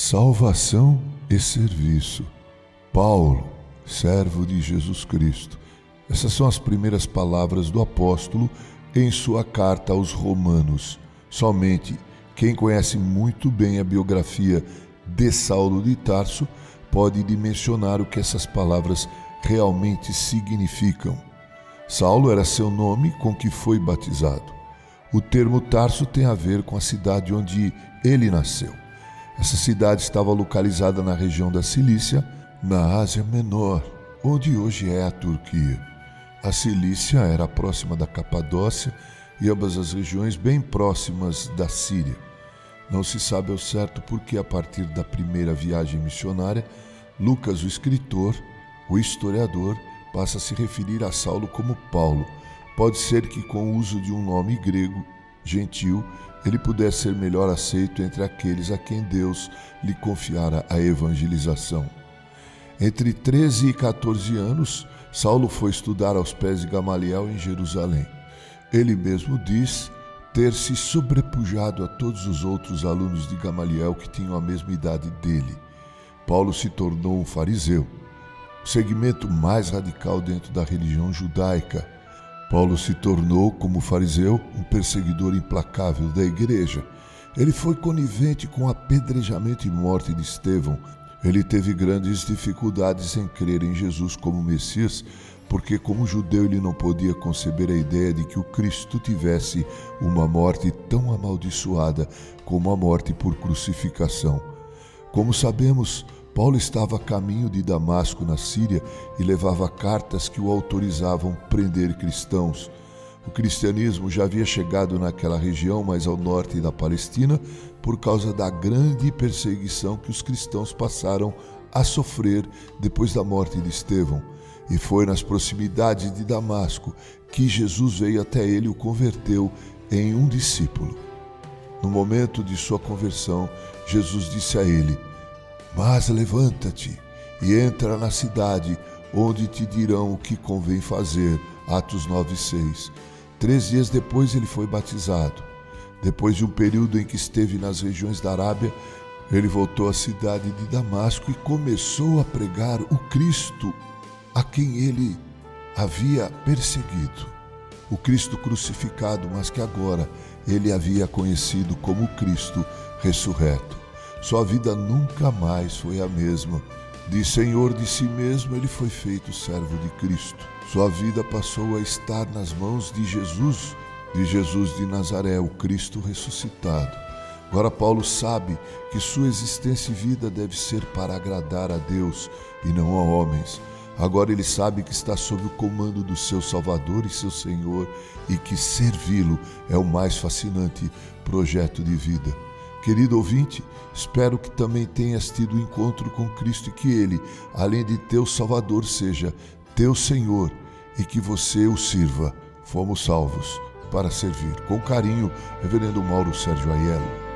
Salvação e serviço. Paulo, servo de Jesus Cristo. Essas são as primeiras palavras do apóstolo em sua carta aos Romanos. Somente quem conhece muito bem a biografia de Saulo de Tarso pode dimensionar o que essas palavras realmente significam. Saulo era seu nome com que foi batizado. O termo Tarso tem a ver com a cidade onde ele nasceu. Essa cidade estava localizada na região da Cilícia, na Ásia Menor, onde hoje é a Turquia. A Cilícia era próxima da Capadócia e ambas as regiões bem próximas da Síria. Não se sabe ao certo porque, a partir da primeira viagem missionária, Lucas, o escritor, o historiador, passa a se referir a Saulo como Paulo. Pode ser que, com o uso de um nome grego, gentil, ele pudesse ser melhor aceito entre aqueles a quem Deus lhe confiara a evangelização. Entre 13 e 14 anos, Saulo foi estudar aos pés de Gamaliel em Jerusalém. Ele mesmo diz ter se sobrepujado a todos os outros alunos de Gamaliel que tinham a mesma idade dele. Paulo se tornou um fariseu, o segmento mais radical dentro da religião judaica Paulo se tornou, como fariseu, um perseguidor implacável da igreja. Ele foi conivente com o apedrejamento e morte de Estevão. Ele teve grandes dificuldades em crer em Jesus como Messias, porque, como judeu, ele não podia conceber a ideia de que o Cristo tivesse uma morte tão amaldiçoada como a morte por crucificação. Como sabemos, Paulo estava a caminho de Damasco, na Síria, e levava cartas que o autorizavam prender cristãos. O cristianismo já havia chegado naquela região mais ao norte da Palestina por causa da grande perseguição que os cristãos passaram a sofrer depois da morte de Estevão. E foi nas proximidades de Damasco que Jesus veio até ele e o converteu em um discípulo. No momento de sua conversão, Jesus disse a ele: mas levanta-te e entra na cidade, onde te dirão o que convém fazer. Atos 9:6. Três dias depois ele foi batizado. Depois de um período em que esteve nas regiões da Arábia, ele voltou à cidade de Damasco e começou a pregar o Cristo a quem ele havia perseguido. O Cristo crucificado, mas que agora ele havia conhecido como Cristo ressurreto. Sua vida nunca mais foi a mesma. De senhor de si mesmo, ele foi feito servo de Cristo. Sua vida passou a estar nas mãos de Jesus, de Jesus de Nazaré, o Cristo ressuscitado. Agora, Paulo sabe que sua existência e vida deve ser para agradar a Deus e não a homens. Agora ele sabe que está sob o comando do seu Salvador e seu Senhor e que servi-lo é o mais fascinante projeto de vida. Querido ouvinte, espero que também tenhas tido encontro com Cristo e que Ele, além de teu Salvador, seja teu Senhor e que você o sirva. Fomos salvos para servir. Com carinho, Reverendo Mauro Sérgio Aiello.